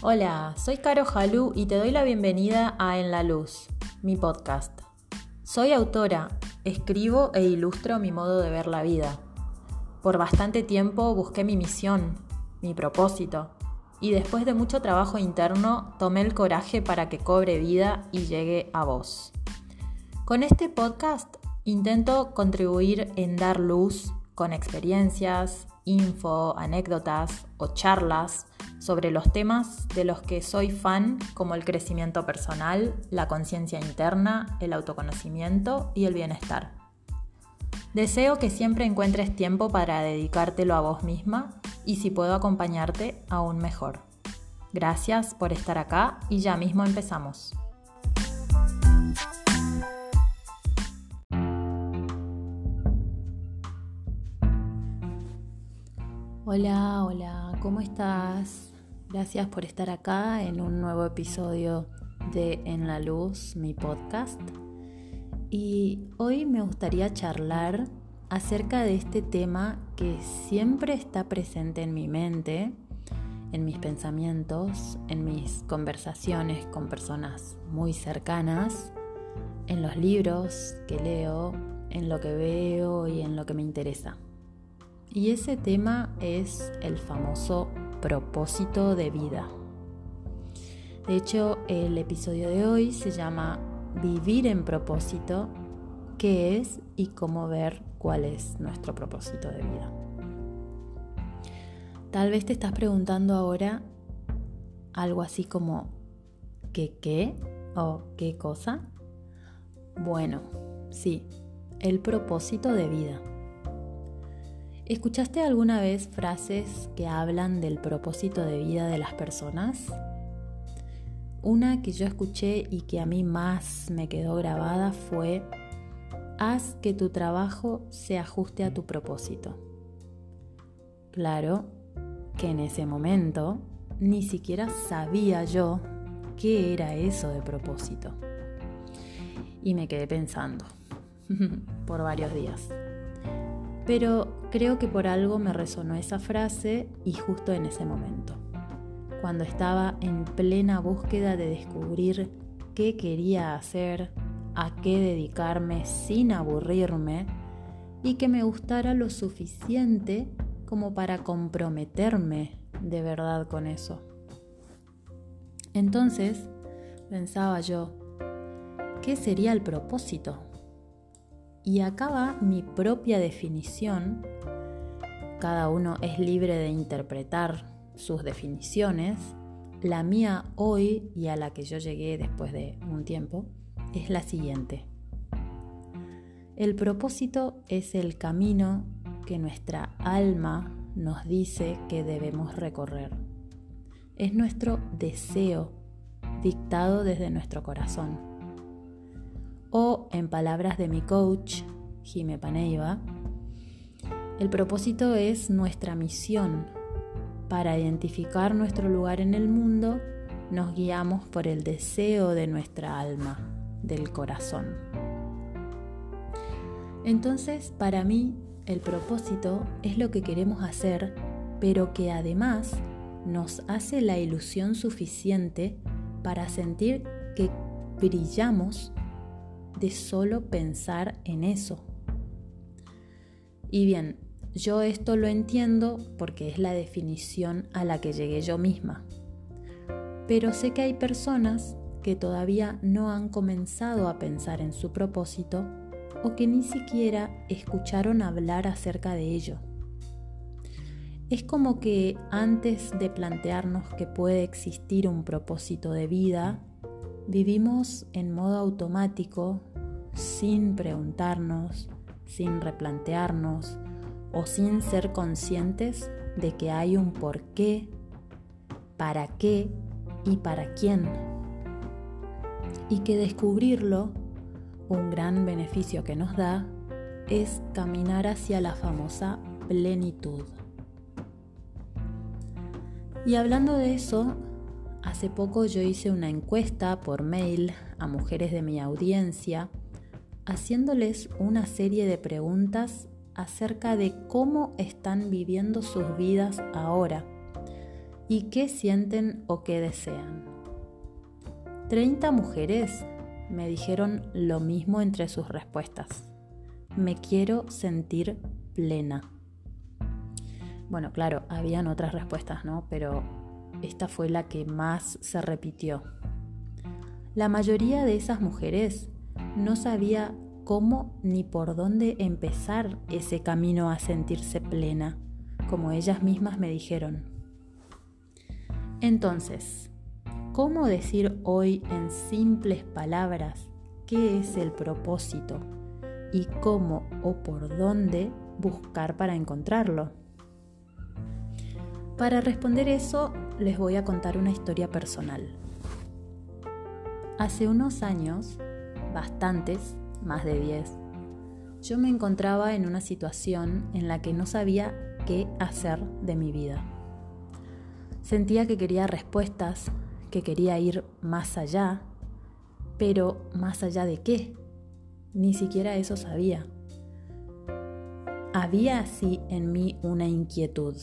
Hola, soy Caro Jalú y te doy la bienvenida a En la Luz, mi podcast. Soy autora, escribo e ilustro mi modo de ver la vida. Por bastante tiempo busqué mi misión, mi propósito, y después de mucho trabajo interno tomé el coraje para que cobre vida y llegue a vos. Con este podcast intento contribuir en dar luz con experiencias, info, anécdotas o charlas sobre los temas de los que soy fan como el crecimiento personal, la conciencia interna, el autoconocimiento y el bienestar. Deseo que siempre encuentres tiempo para dedicártelo a vos misma y si puedo acompañarte, aún mejor. Gracias por estar acá y ya mismo empezamos. Hola, hola, ¿cómo estás? Gracias por estar acá en un nuevo episodio de En la Luz, mi podcast. Y hoy me gustaría charlar acerca de este tema que siempre está presente en mi mente, en mis pensamientos, en mis conversaciones con personas muy cercanas, en los libros que leo, en lo que veo y en lo que me interesa. Y ese tema es el famoso propósito de vida. De hecho, el episodio de hoy se llama Vivir en propósito, qué es y cómo ver cuál es nuestro propósito de vida. Tal vez te estás preguntando ahora algo así como ¿qué qué? o ¿qué cosa? Bueno, sí, el propósito de vida. ¿Escuchaste alguna vez frases que hablan del propósito de vida de las personas? Una que yo escuché y que a mí más me quedó grabada fue, haz que tu trabajo se ajuste a tu propósito. Claro que en ese momento ni siquiera sabía yo qué era eso de propósito. Y me quedé pensando por varios días. Pero creo que por algo me resonó esa frase y justo en ese momento, cuando estaba en plena búsqueda de descubrir qué quería hacer, a qué dedicarme sin aburrirme y que me gustara lo suficiente como para comprometerme de verdad con eso. Entonces, pensaba yo, ¿qué sería el propósito? Y acá va mi propia definición. Cada uno es libre de interpretar sus definiciones. La mía hoy y a la que yo llegué después de un tiempo es la siguiente. El propósito es el camino que nuestra alma nos dice que debemos recorrer. Es nuestro deseo dictado desde nuestro corazón o, en palabras de mi coach, Jime Paneiva, el propósito es nuestra misión. Para identificar nuestro lugar en el mundo, nos guiamos por el deseo de nuestra alma, del corazón. Entonces, para mí, el propósito es lo que queremos hacer, pero que además nos hace la ilusión suficiente para sentir que brillamos de solo pensar en eso. Y bien, yo esto lo entiendo porque es la definición a la que llegué yo misma. Pero sé que hay personas que todavía no han comenzado a pensar en su propósito o que ni siquiera escucharon hablar acerca de ello. Es como que antes de plantearnos que puede existir un propósito de vida, vivimos en modo automático sin preguntarnos, sin replantearnos o sin ser conscientes de que hay un por qué, para qué y para quién. Y que descubrirlo, un gran beneficio que nos da, es caminar hacia la famosa plenitud. Y hablando de eso, hace poco yo hice una encuesta por mail a mujeres de mi audiencia haciéndoles una serie de preguntas acerca de cómo están viviendo sus vidas ahora y qué sienten o qué desean. 30 mujeres me dijeron lo mismo entre sus respuestas. Me quiero sentir plena. Bueno, claro, habían otras respuestas, ¿no? Pero esta fue la que más se repitió. La mayoría de esas mujeres no sabía cómo ni por dónde empezar ese camino a sentirse plena, como ellas mismas me dijeron. Entonces, ¿cómo decir hoy en simples palabras qué es el propósito y cómo o por dónde buscar para encontrarlo? Para responder eso, les voy a contar una historia personal. Hace unos años, bastantes, más de 10, yo me encontraba en una situación en la que no sabía qué hacer de mi vida. Sentía que quería respuestas, que quería ir más allá, pero más allá de qué? Ni siquiera eso sabía. Había así en mí una inquietud.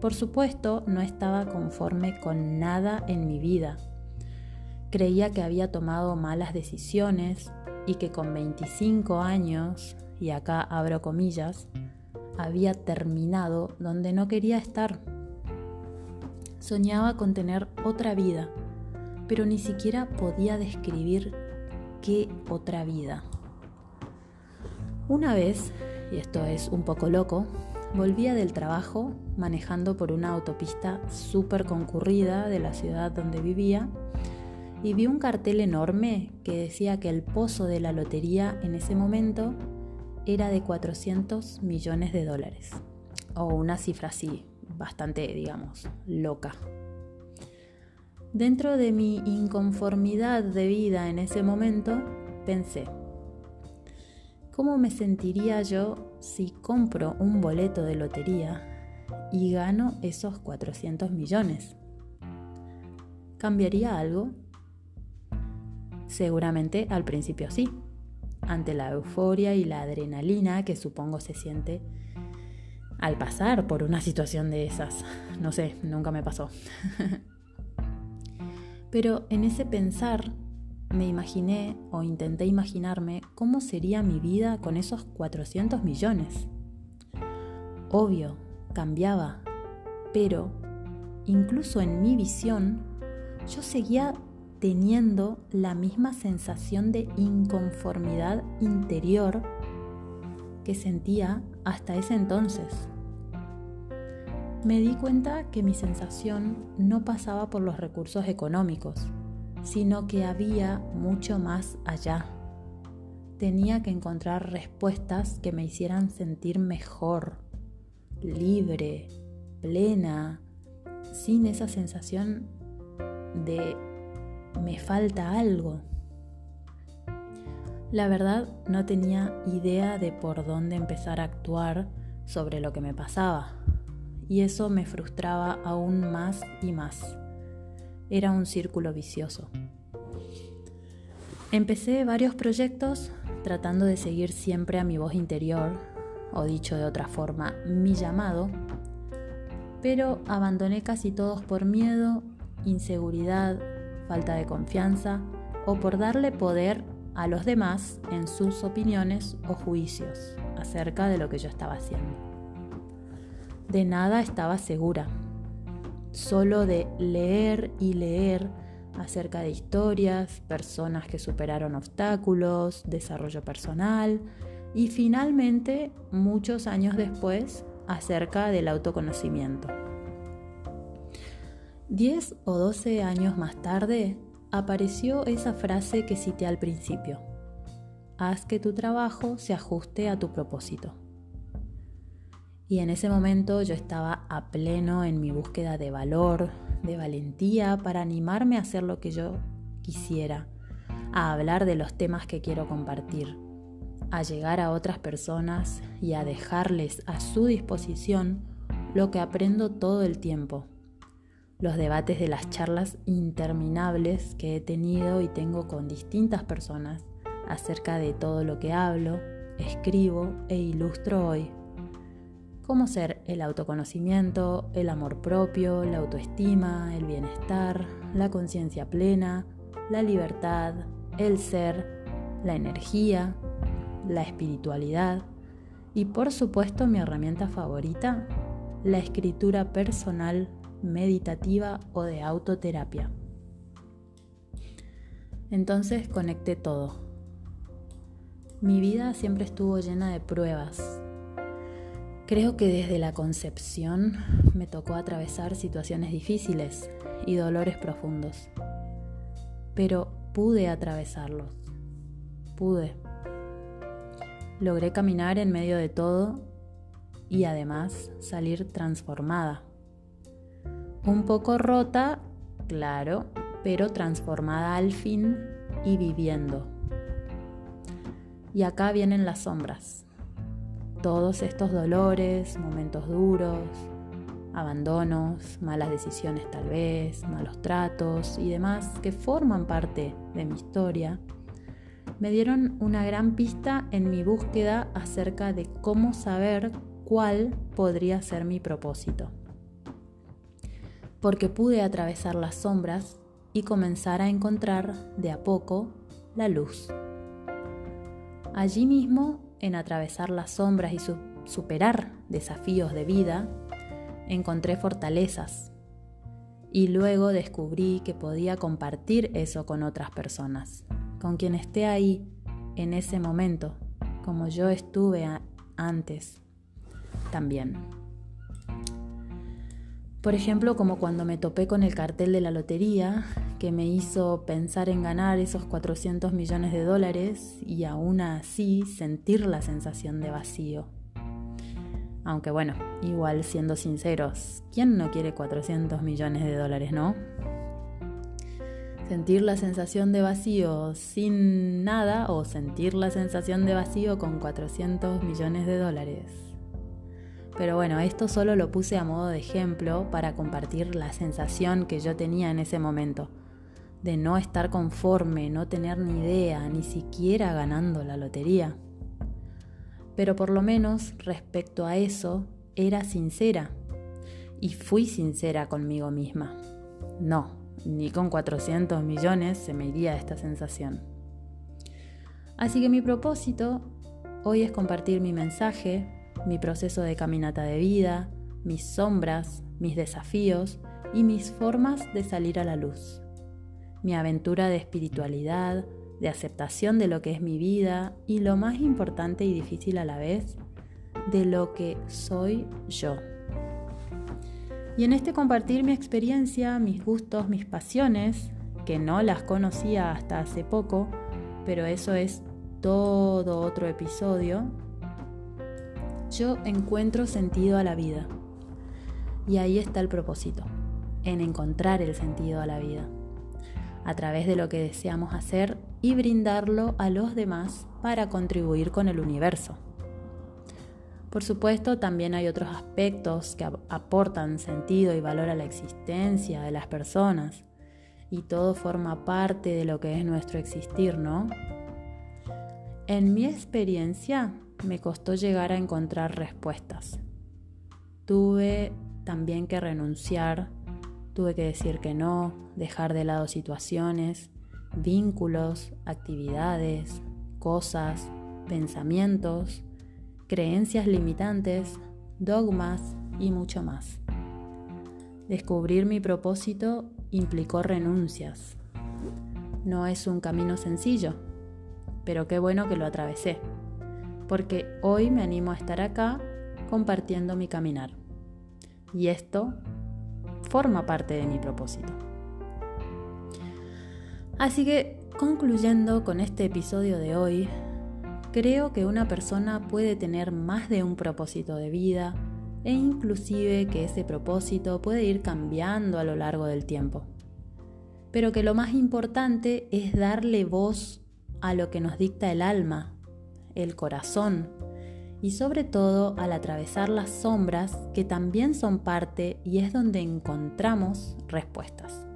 Por supuesto, no estaba conforme con nada en mi vida Creía que había tomado malas decisiones y que con 25 años, y acá abro comillas, había terminado donde no quería estar. Soñaba con tener otra vida, pero ni siquiera podía describir qué otra vida. Una vez, y esto es un poco loco, volvía del trabajo manejando por una autopista súper concurrida de la ciudad donde vivía y vi un cartel enorme que decía que el pozo de la lotería en ese momento era de 400 millones de dólares. O una cifra así, bastante, digamos, loca. Dentro de mi inconformidad de vida en ese momento, pensé, ¿cómo me sentiría yo si compro un boleto de lotería y gano esos 400 millones? ¿Cambiaría algo? Seguramente al principio sí, ante la euforia y la adrenalina que supongo se siente al pasar por una situación de esas. No sé, nunca me pasó. Pero en ese pensar me imaginé o intenté imaginarme cómo sería mi vida con esos 400 millones. Obvio, cambiaba, pero incluso en mi visión yo seguía teniendo la misma sensación de inconformidad interior que sentía hasta ese entonces. Me di cuenta que mi sensación no pasaba por los recursos económicos, sino que había mucho más allá. Tenía que encontrar respuestas que me hicieran sentir mejor, libre, plena, sin esa sensación de me falta algo. La verdad no tenía idea de por dónde empezar a actuar sobre lo que me pasaba y eso me frustraba aún más y más. Era un círculo vicioso. Empecé varios proyectos tratando de seguir siempre a mi voz interior, o dicho de otra forma, mi llamado, pero abandoné casi todos por miedo, inseguridad, falta de confianza o por darle poder a los demás en sus opiniones o juicios acerca de lo que yo estaba haciendo. De nada estaba segura, solo de leer y leer acerca de historias, personas que superaron obstáculos, desarrollo personal y finalmente, muchos años después, acerca del autoconocimiento. Diez o doce años más tarde, apareció esa frase que cité al principio. Haz que tu trabajo se ajuste a tu propósito. Y en ese momento yo estaba a pleno en mi búsqueda de valor, de valentía para animarme a hacer lo que yo quisiera, a hablar de los temas que quiero compartir, a llegar a otras personas y a dejarles a su disposición lo que aprendo todo el tiempo los debates de las charlas interminables que he tenido y tengo con distintas personas acerca de todo lo que hablo, escribo e ilustro hoy. como ser el autoconocimiento, el amor propio, la autoestima, el bienestar, la conciencia plena, la libertad, el ser, la energía, la espiritualidad y por supuesto mi herramienta favorita, la escritura personal, meditativa o de autoterapia. Entonces conecté todo. Mi vida siempre estuvo llena de pruebas. Creo que desde la concepción me tocó atravesar situaciones difíciles y dolores profundos. Pero pude atravesarlos. Pude. Logré caminar en medio de todo y además salir transformada. Un poco rota, claro, pero transformada al fin y viviendo. Y acá vienen las sombras. Todos estos dolores, momentos duros, abandonos, malas decisiones tal vez, malos tratos y demás que forman parte de mi historia, me dieron una gran pista en mi búsqueda acerca de cómo saber cuál podría ser mi propósito. Porque pude atravesar las sombras y comenzar a encontrar de a poco la luz. Allí mismo, en atravesar las sombras y superar desafíos de vida, encontré fortalezas y luego descubrí que podía compartir eso con otras personas, con quien esté ahí en ese momento, como yo estuve antes también. Por ejemplo, como cuando me topé con el cartel de la lotería, que me hizo pensar en ganar esos 400 millones de dólares y aún así sentir la sensación de vacío. Aunque bueno, igual siendo sinceros, ¿quién no quiere 400 millones de dólares, no? Sentir la sensación de vacío sin nada o sentir la sensación de vacío con 400 millones de dólares. Pero bueno, esto solo lo puse a modo de ejemplo para compartir la sensación que yo tenía en ese momento, de no estar conforme, no tener ni idea, ni siquiera ganando la lotería pero por lo menos respecto a eso era sincera y fui sincera conmigo misma. No, ni con 400 millones se me iría esta sensación. Así que mi propósito hoy es compartir mi mensaje, mi proceso de caminata de vida, mis sombras, mis desafíos y mis formas de salir a la luz. Mi aventura de espiritualidad, de aceptación de lo que es mi vida y lo más importante y difícil a la vez, de lo que soy yo. Y en este compartir mi experiencia, mis gustos, mis pasiones, que no las conocía hasta hace poco, pero eso es todo otro episodio, yo encuentro sentido a la vida. Y ahí está el propósito, en encontrar el sentido a la vida a través de lo que deseamos hacer y brindarlo a los demás para contribuir con el universo. Por supuesto, también hay otros aspectos que aportan sentido y valor a la existencia de las personas, y todo forma parte de lo que es nuestro existir, ¿no? En mi experiencia me costó llegar a encontrar respuestas. Tuve también que renunciar Tuve que decir que no, dejar de lado situaciones, vínculos, actividades, cosas, pensamientos, creencias limitantes, dogmas y mucho más. Descubrir mi propósito implicó renuncias. No es un camino sencillo, pero qué bueno que lo atravesé, porque hoy me animo a estar acá compartiendo mi caminar. Y esto forma parte de mi propósito. Así que, concluyendo con este episodio de hoy, creo que una persona puede tener más de un propósito de vida e inclusive que ese propósito puede ir cambiando a lo largo del tiempo. Pero que lo más importante es darle voz a lo que nos dicta el alma, el corazón, y sobre todo al atravesar las sombras que también son parte y es donde encontramos respuestas.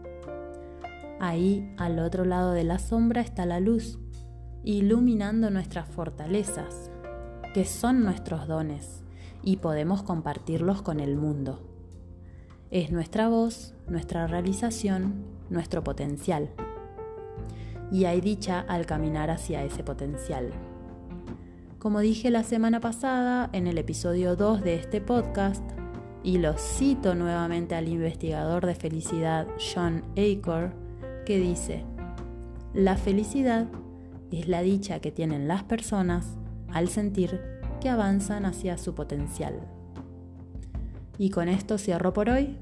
Ahí, al otro lado de la sombra, está la luz, iluminando nuestras fortalezas, que son nuestros dones, y podemos compartirlos con el mundo. Es nuestra voz, nuestra realización, nuestro potencial. Y hay dicha al caminar hacia ese potencial. Como dije la semana pasada en el episodio 2 de este podcast, y lo cito nuevamente al investigador de felicidad John Acor, que dice, la felicidad es la dicha que tienen las personas al sentir que avanzan hacia su potencial. Y con esto cierro por hoy.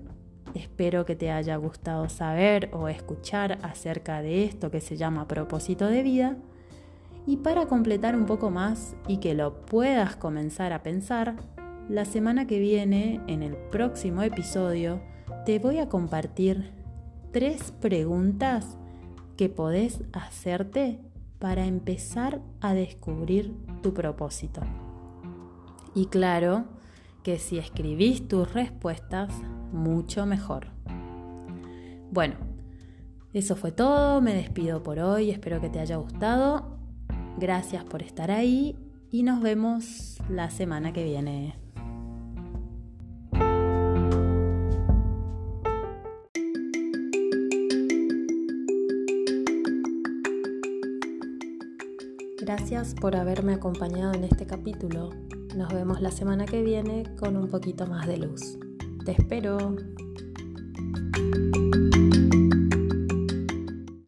Espero que te haya gustado saber o escuchar acerca de esto que se llama propósito de vida. Y para completar un poco más y que lo puedas comenzar a pensar, la semana que viene, en el próximo episodio, te voy a compartir tres preguntas que podés hacerte para empezar a descubrir tu propósito. Y claro que si escribís tus respuestas, mucho mejor. Bueno, eso fue todo, me despido por hoy, espero que te haya gustado. Gracias por estar ahí y nos vemos la semana que viene. Gracias por haberme acompañado en este capítulo. Nos vemos la semana que viene con un poquito más de luz. Te espero.